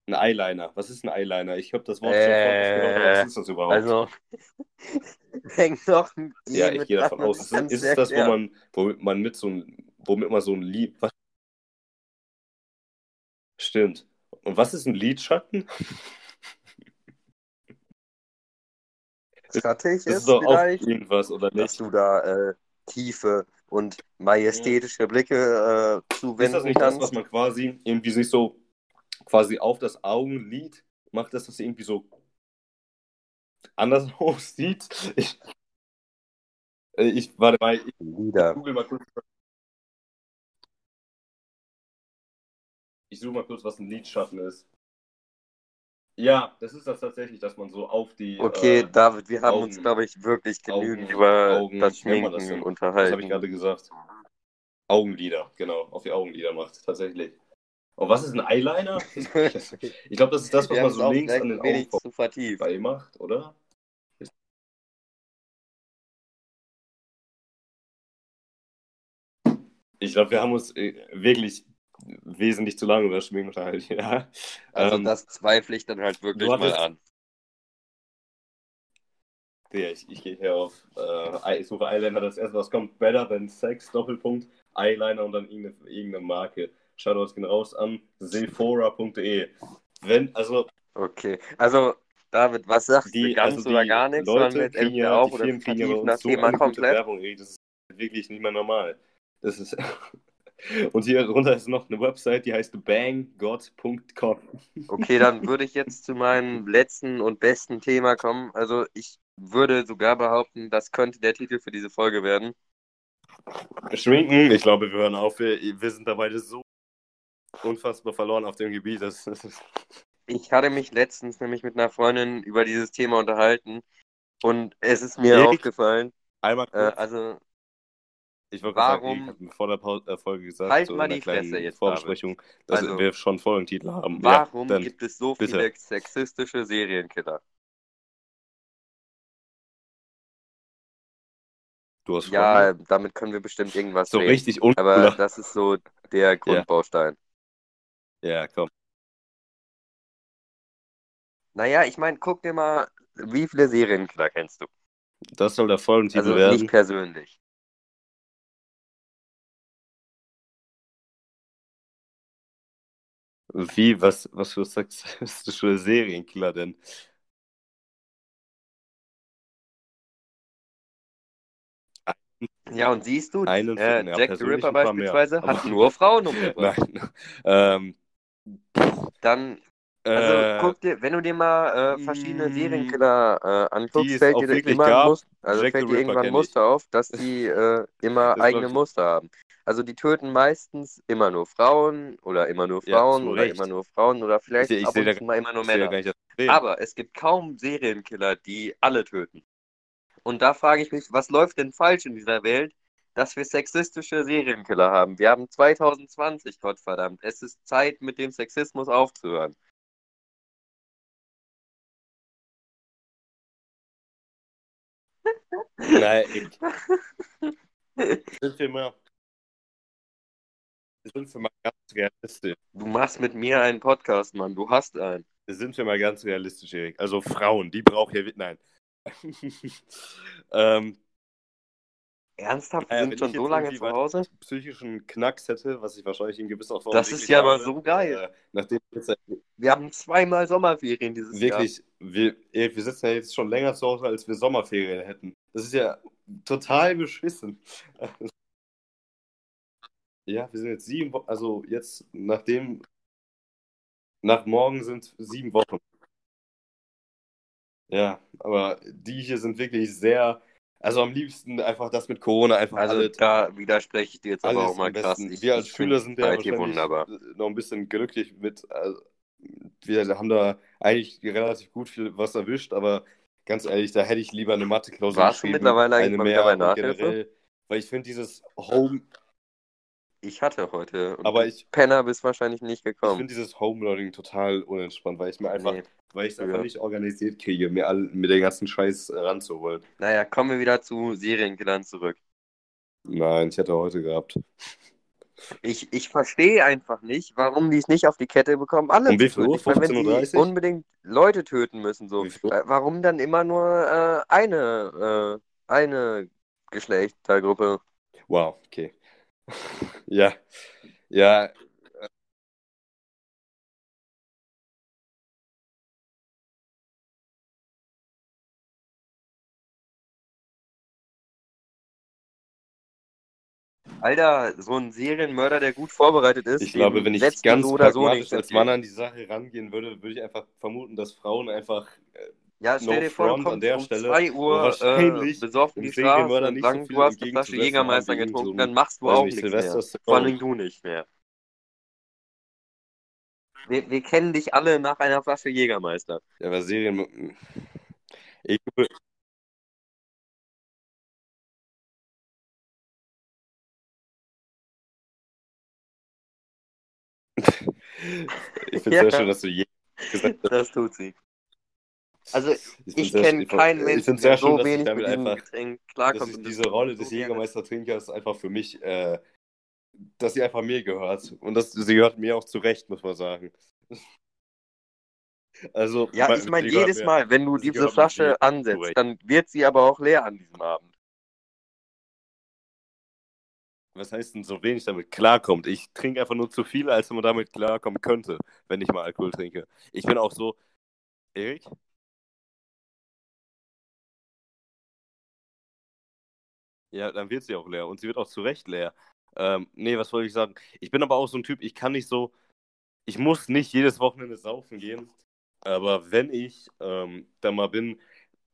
Ein Eyeliner. Was ist ein Eyeliner? Ich habe das Wort äh, aber was ist das überhaupt? Also, hängt doch Ja, ich gehe davon aus. Ist, ist es das, wo man, womit man mit so ein, womit man so ein Lied. Was? Stimmt. Und was ist ein Lidschatten? Schattig ist, doch vielleicht, irgendwas, oder nicht? Dass du da äh, Tiefe und majestätische Blicke äh, zuwenden Ist das nicht kannst. das, was man quasi irgendwie sich so quasi auf das Augenlid macht, dass das irgendwie so anders aussieht? Ich, äh, ich warte mal, ich, Wieder. google mal kurz. Ich suche mal kurz, was ein Lidschatten ist. Ja, das ist das tatsächlich, dass man so auf die. Okay, äh, David, wir haben Augen, uns, glaube ich, wirklich genügend Augen, über Augen, das Schminken das unterhalten. Das habe ich gerade gesagt. Augenlider, genau, auf die Augenlider macht, tatsächlich. Und was ist ein Eyeliner? ich glaube, das ist das, was man so links an den Augen zu vertieft. macht, oder? Ich glaube, wir haben uns äh, wirklich wesentlich zu lange über Schminken unterhalten. Ja. Also ähm, das zweifle ich dann halt wirklich mal an. Ja, ich, ich gehe hier auf, äh, ich suche Eyeliner, das erste, was kommt, Better Than Sex, Doppelpunkt, Eyeliner und dann irgendeine, irgendeine Marke. Schaut euch genau raus an, sephora.de. Wenn, also... Okay, also David, was sagst die, du, ganz also oder gar nichts? Leute kriegen ja, auch die Firmen kriegen ja uns so eine komplett? Werbung, ey, das ist wirklich nicht mehr normal. Das ist... Und hier drunter ist noch eine Website, die heißt banggod.com. Okay, dann würde ich jetzt zu meinem letzten und besten Thema kommen. Also ich würde sogar behaupten, das könnte der Titel für diese Folge werden. Schminken, ich glaube, wir hören auf. Wir, wir sind dabei so unfassbar verloren auf dem Gebiet. Das, das ist... Ich hatte mich letztens nämlich mit einer Freundin über dieses Thema unterhalten und es ist mir Erik, aufgefallen. Einmal äh, also ich wollte Warum? Sagen, ich vor der Pause, äh, Folge gesagt, halt so mal die Fresse jetzt, Vorbesprechung, dass also, wir schon Folgentitel haben. Warum ja, gibt es so bitte. viele sexistische Serienkiller? Du hast ja, damit können wir bestimmt irgendwas So reden. richtig Aber das ist so der Grundbaustein. Ja, ja komm. Naja, ich meine, guck dir mal, wie viele Serienkiller kennst du? Das soll der Folgentitel also werden. Nicht persönlich. Wie, was, was für sexistische Serienkiller denn? Ja, und siehst du, Einen äh, ja, Jack the Ripper beispielsweise mehr, hat nur Frauen umgebracht. Nein. Ähm, Dann, also äh, guck dir, wenn du dir mal äh, verschiedene Serienkiller äh, anguckst, fällt dir immer ein Muster, also fällt dir irgendwann Muster auf, dass die äh, immer eigene Muster haben. Also die töten meistens immer nur Frauen oder immer nur Frauen ja, oder Recht. immer nur Frauen oder vielleicht ich, ich ab und zu mal immer nur Männer. Aber es gibt kaum Serienkiller, die alle töten. Und da frage ich mich, was läuft denn falsch in dieser Welt, dass wir sexistische Serienkiller haben. Wir haben 2020, Gottverdammt. Es ist Zeit, mit dem Sexismus aufzuhören. Nein, sind wir mal, sind wir mal ganz realistisch. Du machst mit mir einen Podcast, Mann. Du hast einen. Sind wir mal ganz realistisch, Erik. Also Frauen, die brauchen ja. Nein. ähm, Ernsthaft? Wir sind schon so lange zu Hause? psychischen Knacks hätte, was ich wahrscheinlich in gewisser Form. Das ist ja aber so geil. Äh, nachdem jetzt, wir haben zweimal Sommerferien dieses wirklich, Jahr. Wirklich, wir, wir sitzen ja jetzt schon länger zu Hause, als wir Sommerferien hätten. Das ist ja total beschissen. Ja, wir sind jetzt sieben Wochen, also jetzt nachdem, nach morgen sind sieben Wochen. Ja, aber die hier sind wirklich sehr also am liebsten einfach das mit Corona einfach. Also alle, da widerspreche ich dir jetzt aber auch mal krass. Ich, wir als Schüler sind ja wunderbar. noch ein bisschen glücklich mit. Also, wir haben da eigentlich relativ gut viel was erwischt, aber ganz ehrlich, da hätte ich lieber eine Mathe-Klausur Warst du mittlerweile eigentlich eine mehr bei generell, Weil ich finde dieses Home ich hatte heute. aber ich. Penner bist wahrscheinlich nicht gekommen. Ich finde dieses Homeloading total unentspannt, weil ich mir einfach, nee, weil ich es einfach nicht organisiert kriege, mir all, mit den ganzen Scheiß ranzuholen. Naja, kommen wir wieder zu Serienkillern zurück. Nein, ich hätte heute gehabt. Ich, ich verstehe einfach nicht, warum die es nicht auf die Kette bekommen, alle um wie viel Uhr? 15.30 Uhr? unbedingt Leute töten müssen. So. Äh, warum dann immer nur äh, eine, äh, eine Geschlechtergruppe? Wow, okay. Ja, ja. Alter, so ein Serienmörder, der gut vorbereitet ist. Ich glaube, wenn ich ganz so pragmatisch so als Mann an die Sache rangehen würde, würde ich einfach vermuten, dass Frauen einfach äh, ja, stell no dir vor, du kommst an der um Stelle 2 Uhr äh, besoffen die Straße und sagen, so du hast eine Flasche Jägermeister getrunken, so dann machst du auch nichts mehr. Vor allem du nicht mehr. Wir, wir, kennen dich alle nach einer Flasche Jägermeister. Ja, aber Serien... Ich... ich finde es ja. sehr schön, dass du je gesagt hast. Das tut sie. Also ich, ich kenne keinen Menschen, der so schön, wenig mit diesem einfach, Getränk klarkommt. Diese Rolle des Jägermeister-Trinkers einfach für mich, äh, dass sie einfach mir gehört. Und das, sie gehört mir auch zurecht, muss man sagen. Also, ja, ich meine, jedes Mal, wenn du diese Flasche ansetzt, zurecht. dann wird sie aber auch leer an diesem Abend. Was heißt denn so wenig damit klarkommt? Ich trinke einfach nur zu viel, als man damit klarkommen könnte, wenn ich mal Alkohol trinke. Ich bin auch so, Erik, Ja, dann wird sie auch leer und sie wird auch zu Recht leer. Ähm, nee, was wollte ich sagen? Ich bin aber auch so ein Typ, ich kann nicht so, ich muss nicht jedes Wochenende saufen gehen, aber wenn ich ähm, da mal bin,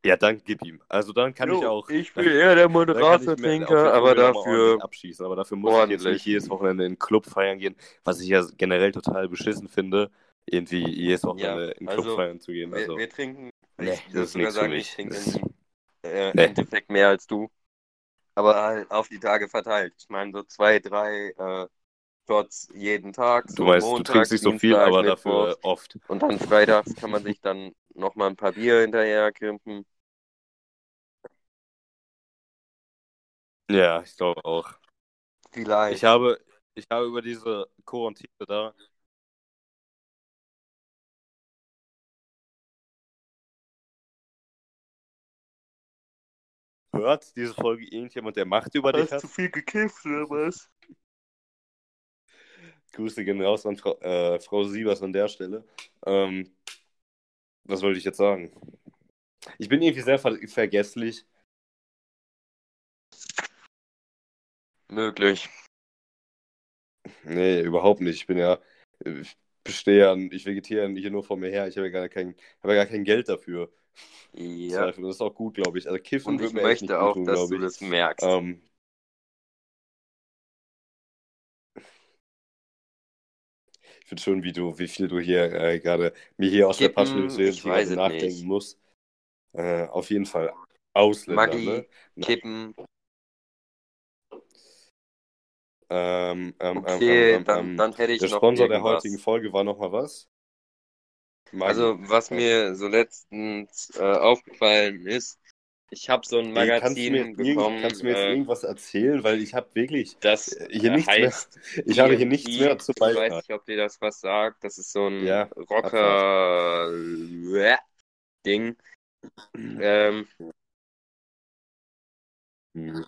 ja, dann gib ihm. Also dann kann jo, ich auch. Ich bin eher der Moderator-Trinker, aber dafür. Abschießen. Aber dafür muss ordentlich. ich jetzt nicht jedes Wochenende in den Club feiern gehen, was ich ja generell total beschissen finde, irgendwie jedes Wochenende ja, in den Club also, feiern zu gehen. Also, wir, wir trinken. Nee, das ist nichts für mich. Ich trinke im äh, nee. Endeffekt mehr als du aber halt auf die Tage verteilt. Ich meine, so zwei, drei äh, Shots jeden Tag. So du weißt, Montag, du trinkst nicht so viel, aber Mittwoch. dafür oft. Und dann freitags kann man sich dann nochmal ein paar Bier hinterher krimpen. Ja, ich glaube auch. Vielleicht. Ich habe, ich habe über diese Quarantäne da hört diese Folge irgendjemand, der Macht über dich hat? Hast du viel gekifft oder was? Grüße gehen raus an Frau, äh, Frau Siebers an der Stelle. Ähm, was wollte ich jetzt sagen? Ich bin irgendwie sehr ver vergesslich. Möglich. Nee, überhaupt nicht. Ich bin ja, ich bestehe ja, ich vegetiere hier nur vor mir her. Ich habe ja gar kein, habe ja gar kein Geld dafür. Ja. Das ist auch gut, glaube ich. Also Kiffen Und ich möchte auch, tun, dass du das merkst. Ähm, ich finde schon, wie du, wie viel du hier äh, gerade mir hier aus Kippen, der Tasche nimmst, ich nachdenken nicht. muss. Äh, auf jeden Fall Ausländer. Maggi, ne? Kippen. Ähm, ähm, okay, ähm, dann, dann hätte ich Der noch Sponsor irgendwas. der heutigen Folge war nochmal was? Also, was mir so letztens äh, aufgefallen ist, ich habe so ein Magazin kannst du mir bekommen. Kannst du mir jetzt äh, irgendwas erzählen? Weil ich habe wirklich das hier nichts heißt mehr. Ich habe hier nichts mehr zu Ich weiß beitragen. nicht, ob dir das was sagt. Das ist so ein Ja, Rocker-Ding. Ähm, Hm.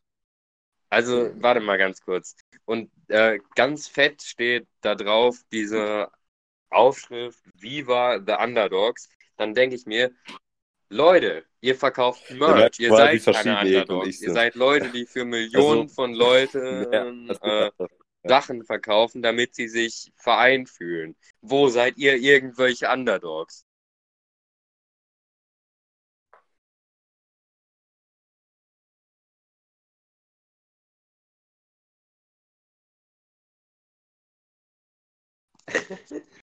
also, warte mal ganz kurz. Und äh, ganz fett steht da drauf diese Aufschrift Viva the Underdogs. Dann denke ich mir, Leute, ihr verkauft Merch, ihr seid keine Underdogs. Ihr seid Leute, die für Millionen von Leuten Ja, äh, Sachen verkaufen, damit sie sich vereint fühlen. Wo seid ihr irgendwelche Underdogs?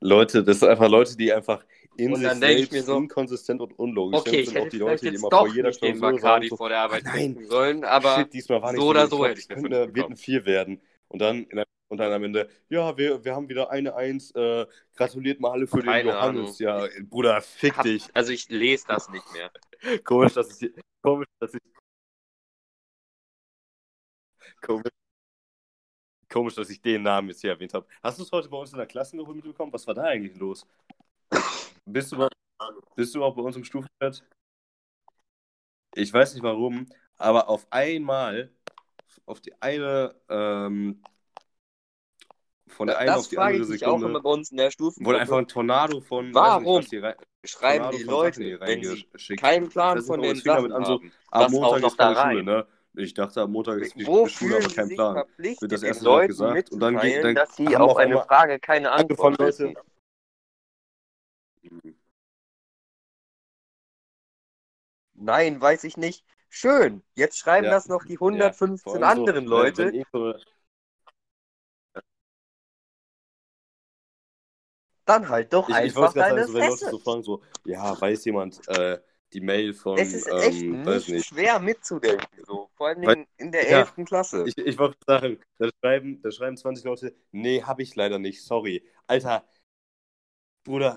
Leute, das sind einfach Leute, die einfach in Und sich dann ich selbst mir so, inkonsistent und unlogisch Okay, sind. ich sind auch hätte die Leute, die immer vor jeder den Klausur sagen so, vor der Arbeit "Ah, nein, sollen, aber shit, diesmal war nicht so oder so hätte ich eine könnte, 5 wird ein 4 werden. Und dann, und dann am Ende, ja, wir, wir haben wieder eine Eins. Äh, gratuliert mal alle für den Keine Johannes. Ja, Bruder, fick Hab, dich. also ich lese das nicht mehr. Komisch, dass ich, komisch, dass ich, komisch, komisch, dass ich den Namen jetzt hier erwähnt habe. Hast du es heute bei uns in der Klassengruppe mitbekommen? Was war da eigentlich los? Bist du, bist du überhaupt bei uns im Stufenbett? Ich weiß nicht warum, aber auf einmal, auf die eine, ähm, von der einen Das auf die frage andere ich mich auch Sekunde immer bei uns in der Stufengruppe. wurde einfach ein Tornado von, Warum nicht, rein, schreiben Tornado die Leute, wenn sie keinen Plan von den Sachen an, so, haben? Am das auch Montag noch ist da keine Schule, rein. ne? Ich dachte, am Montag ist die Wo Schule, aber kein Plan. Wird das erste Leuten gesagt und dann, geht, dann dass sie auf eine Frage keine Antwort wissen? Nein, weiß ich nicht. Schön, jetzt schreiben Ja, das noch die ja. 115 Vor allem so, anderen wenn, Leute. wenn ich so, Dann halt doch ich, ich einfach gerade deine so, wenn Leute Fresse. so fragen, so, ja, weiß jemand äh, die Mail von, Es ist echt ähm, weiß nicht schwer mitzudenken, so. Vor allen Weil- Dingen in der ja, 11. Klasse. Ich, ich wollte sagen, da schreiben, da schreiben 20 Leute, nee, habe ich leider nicht, sorry. Alter, Bruder,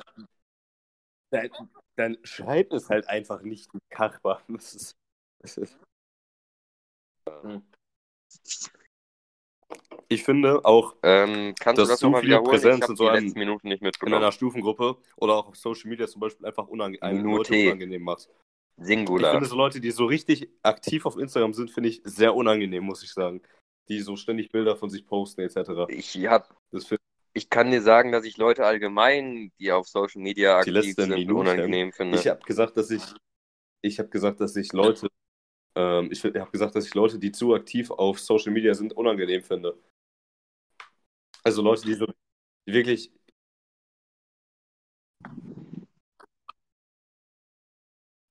dann, dann schreib es halt einfach nicht mit Kachbar. Das ist, das ist. Ich finde auch Ähm, kannst dass du das zu nochmal viel wiederholen? Ich Präsenz in so einem- Minuten nicht in einer Stufengruppe oder auch auf Social Media zum Beispiel einfach unange einem Leute Minute. unangenehm macht. Ich Singular. finde so Leute, die so richtig aktiv auf Instagram sind, finde ich sehr unangenehm, muss ich sagen. Die so ständig Bilder von sich posten etc. Ich hab, Das ich kann dir sagen, dass ich Leute allgemein, die auf Social Media aktiv sind, Minuten. unangenehm finde. Ich habe gesagt, dass ich, ich habe gesagt, dass ich Leute, ähm, ich habe gesagt, dass ich Leute, die zu aktiv auf Social Media sind, unangenehm finde. Also Leute, die so, wirklich,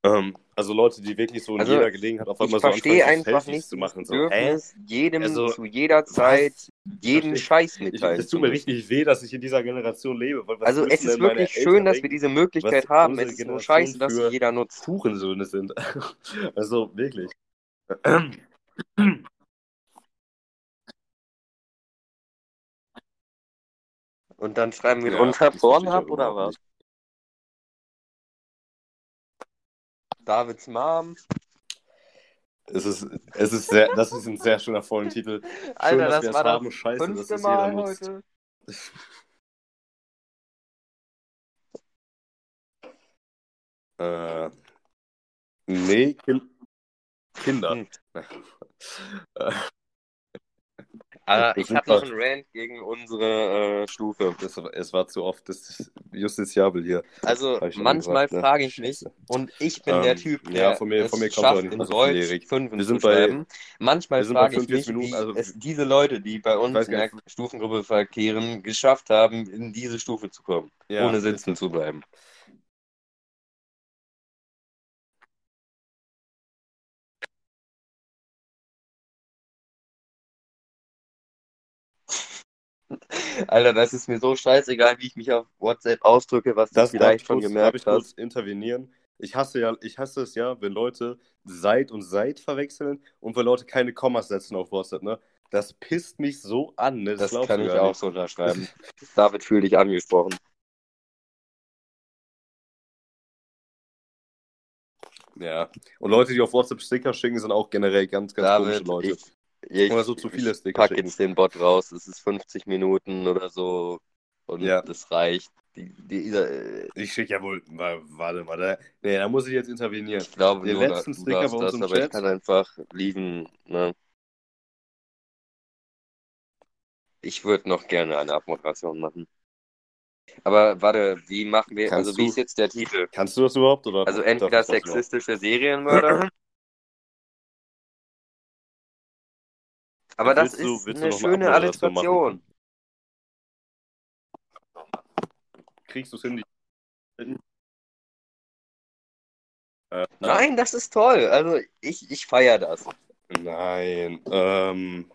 ähm, also Leute, die wirklich so in Also, jeder Gelegenheit auf einmal so anfangen, einfach nicht zu machen. So? Bedürfnis, jedem Also, zu jeder Zeit jeden verstehe- Scheiß mitteilen es tut mir richtig weh, dass ich in dieser Generation lebe. Also es ist wirklich schön, dass wir diese Möglichkeit haben. Es ist nur Generation scheiße, dass sie jeder nutzt. Hurensöhne sind. Also wirklich. Und dann schreiben wir Ja, drunter Pornhub oder was? Davids Mom. Es ist, es ist sehr, das ist ein sehr schöner Folgentitel. Schön, Alter, dass das wir war es haben. Scheiße, dass fünfte es jeder Mal nutzt. heute. Äh, nee, kind, Kinder. Hm. Äh, Ah, Das ich habe noch einen Rant gegen unsere äh, Stufe. das, es war zu oft das ist justiziabel hier. Also manchmal ne? frage ich mich, und ich bin Ähm, der Typ, ja, der von mir- es von mir kommt schafft, in Deutsch. Fünfen Wir zu sind bei- schreiben. Manchmal frage ich 45 mich, Minuten, wie also- es diese Leute, die bei uns in der Stufengruppe verkehren, geschafft haben, in diese Stufe zu kommen, Ja, ohne ist sitzen zu bleiben. Alter, das ist mir so scheißegal, wie ich mich auf WhatsApp ausdrücke, was du Das ich vielleicht schon gemerkt ich hast. intervenieren. Ich hasse ja, ich hasse es ja, wenn Leute seit und seit verwechseln und wenn Leute keine Kommas setzen auf WhatsApp, ne? Das pisst mich so an, ne? Das, das kann ich auch so unterschreiben. David fühl dich angesprochen. Ja. Und Leute, die auf WhatsApp Sticker schicken, sind auch generell ganz, ganz David, komische Leute. Ich, ich, oder so zu viele Sticker. Pack schicken. jetzt den Bot raus. Es ist 50 Minuten oder so. Und ja. das reicht. Die, die, äh, ich schicke ja wohl. Warte, warte. Nee, da muss ich jetzt intervenieren. Ich glaube, den letzten Sticker bei uns das, im aber Chat. ich kann einfach liegen. Ne? Ich würde noch gerne eine Abmoderation machen. Aber warte, wie machen wir, Kannst also wie ist jetzt der Titel? Kannst du das überhaupt? Oder also entweder sexistische Serienmörder. Aber das ist du, eine schöne Alliteration. Kriegst du es hin? Äh, Nein, das ist toll. Also ich, ich feiere das. Nein. Ähm,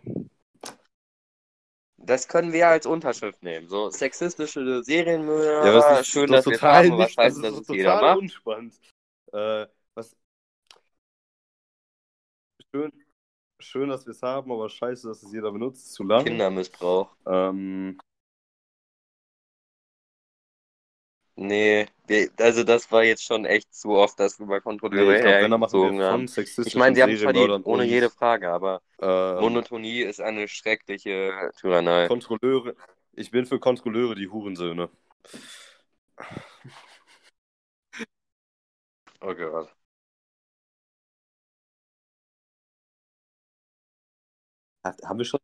das können wir als Unterschrift nehmen. So sexistische Serienmörder. Ja, das ist, schön, das dass wir haben, aber scheiße, das dass es jeder macht. unspannend. Äh, was? Schön, schön, dass wir es haben, aber scheiße, dass es jeder benutzt. Zu lang. Kindermissbrauch. Ähm, Nee, also das war jetzt schon echt zu oft, dass wir mal Kontrolleure nee, hergezogen haben. Ich meine, sie haben es verdient, ohne jede Frage, aber ähm, Monotonie ist eine schreckliche Tyrannei. Kontrolleure, ich bin für Kontrolleure die Hurensöhne. Oh Gott. Haben wir schon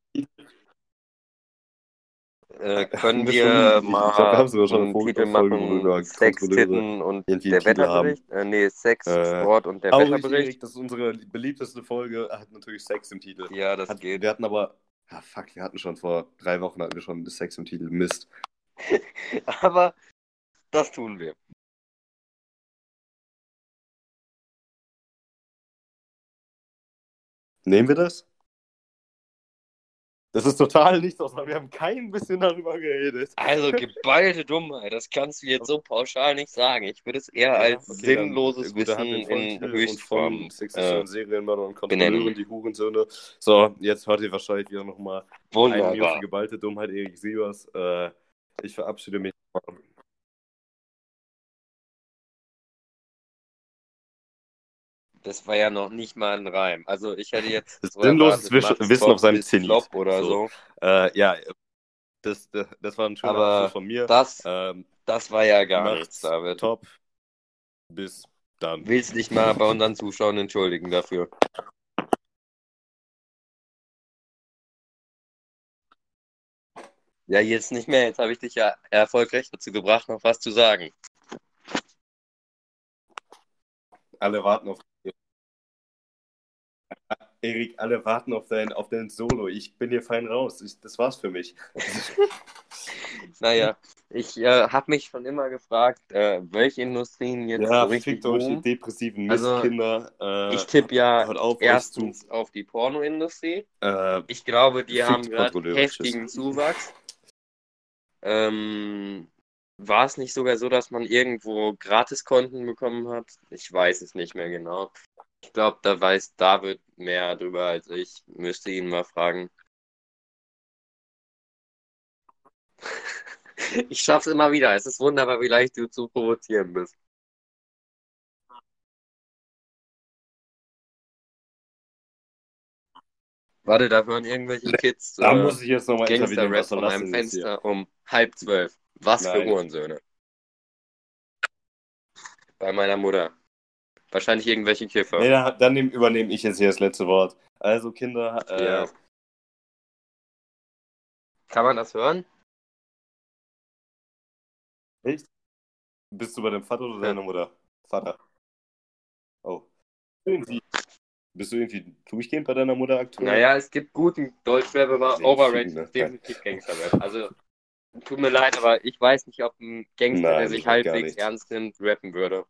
äh, können wir schon, mal ich glaub, wir haben sogar schon einen Titel machen, Sex, Titten und der Wetterbericht? Äh, nee, Sex, äh, Sport und der Wetterbericht. Das ist unsere beliebteste Folge, hat natürlich Sex im Titel. Ja, das hat, geht. Wir hatten aber, ah fuck, wir hatten schon vor drei Wochen hatten wir schon Sex im Titel, Mist. aber das tun wir. Nehmen wir das? Das ist total nichts aus, wir haben kein bisschen darüber geredet. Also geballte Dummheit, das kannst du jetzt so pauschal nicht sagen. Ich würde es eher als okay, sinnloses dann, Wissen in Höchstform äh, Serienmörder und Kontrolleuren, die Hurensöhne. So, jetzt hört ihr wahrscheinlich wieder nochmal eine geballte Dummheit, Erik Sievers. Äh, ich verabschiede mich. Das war ja noch nicht mal ein Reim. Also ich hätte jetzt sinnloses Wissen auf seinem Zenit. oder so. so. Äh, ja, das, das, das, war ein schöner Aber von mir. Das, ähm, das war ja gar nichts, David. Top. Bis dann. Willst dich mal bei unseren Zuschauern entschuldigen dafür? Ja, jetzt nicht mehr. Jetzt habe ich dich ja erfolgreich dazu gebracht, noch was zu sagen. Alle warten auf Erik, alle warten auf dein, auf dein Solo. Ich bin hier fein raus. Ich, das war's für mich. naja, ich äh, habe mich schon immer gefragt, äh, welche Industrien jetzt ja, so richtig euch die depressiven Mistkinder. Also, äh, ich tippe ja auf, erstens auf die Pornoindustrie. Äh, ich glaube, die haben gerade heftigen Zuwachs. Ähm, war es nicht sogar so, dass man irgendwo Gratiskonten bekommen hat? Ich weiß es nicht mehr genau. Ich glaube, da weiß David mehr drüber als ich. Müsste ihn mal fragen. ich schaff's immer wieder. Es ist wunderbar, wie leicht du zu provozieren bist. Warte, da hören irgendwelche Kids da äh, muss ich jetzt nochmal Gangster-Rap von meinem Fenster um halb zwölf. Was Nein. für Uhrensöhne. Bei meiner Mutter. Wahrscheinlich irgendwelche Kiffer. Nee, dann, dann übernehme ich jetzt hier das letzte Wort. Also, Kinder. Äh, ja. Kann man das hören? Echt? Bist du bei deinem Vater oder deiner Mutter? Vater. Oh. Irgendwie. Bist du irgendwie durchgehend bei deiner Mutter aktuell? Naja, es gibt guten Deutschrap, aber overrated ne? definitiv Gangsterrap. Also, tut mir leid, aber ich weiß nicht, ob ein Gangster, Nein, der sich halbwegs ernst nimmt, rappen würde.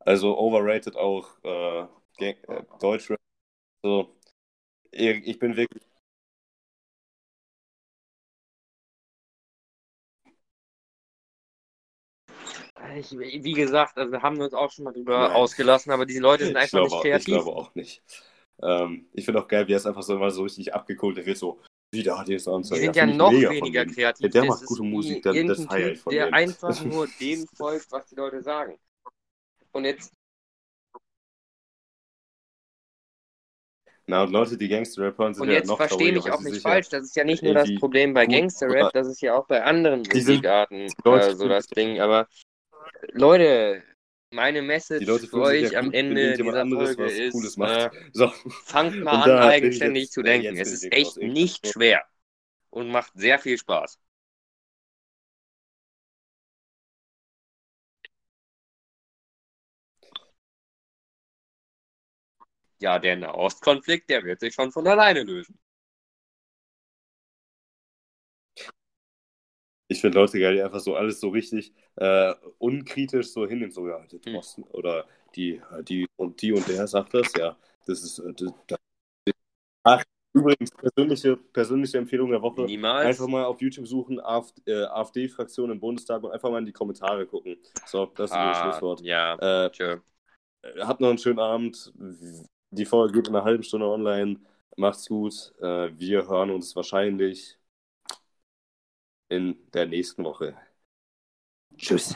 Also overrated auch äh, äh, Deutschrap. So, ich bin wirklich. Ich, wie gesagt, also wir haben uns auch schon mal drüber Nein. ausgelassen, aber diese Leute sind einfach nicht kreativ. ich glaube auch nicht. Ähm, ich finde auch geil, wie er es einfach so immer so richtig abgekult wird, so wieder hat jetzt Die sind ja, ja noch weniger kreativ. Ja, der macht gute Musik, das, das ich von Der dem. einfach nur dem folgt, was die Leute sagen. Und jetzt Na, und Leute, die Gangster-Rap hören, sind und ja noch jetzt verstehe mich auch nicht falsch, das ist ja nicht nur das Problem bei Gangster-Rap, das ist ja auch bei anderen Musikarten äh, so das Ding. Aber Leute, meine Message für euch am Ende dieser Folge ist, äh, so. fangt mal an, eigenständig jetzt, zu denken. Es ist echt nicht schwer und macht sehr viel Spaß. Ja, der Nahostkonflikt, der wird sich schon von alleine lösen. Ich finde Leute geil, die einfach so alles so richtig äh, unkritisch so hinnehmen, so ja, der Thorsten hm. oder die, die und die und der sagt das, ja, das ist äh, das, das, Ach, übrigens, persönliche, persönliche Empfehlung der Woche. Niemals. Einfach mal auf YouTube suchen, AfD-Fraktion im Bundestag und einfach mal in die Kommentare gucken. So, das ist ah, das Schlusswort. Ja, äh, tschö. Habt noch einen schönen Abend. Die Folge geht in einer halben Stunde online. Macht's gut. Äh, wir hören uns wahrscheinlich in der nächsten Woche. Tschüss.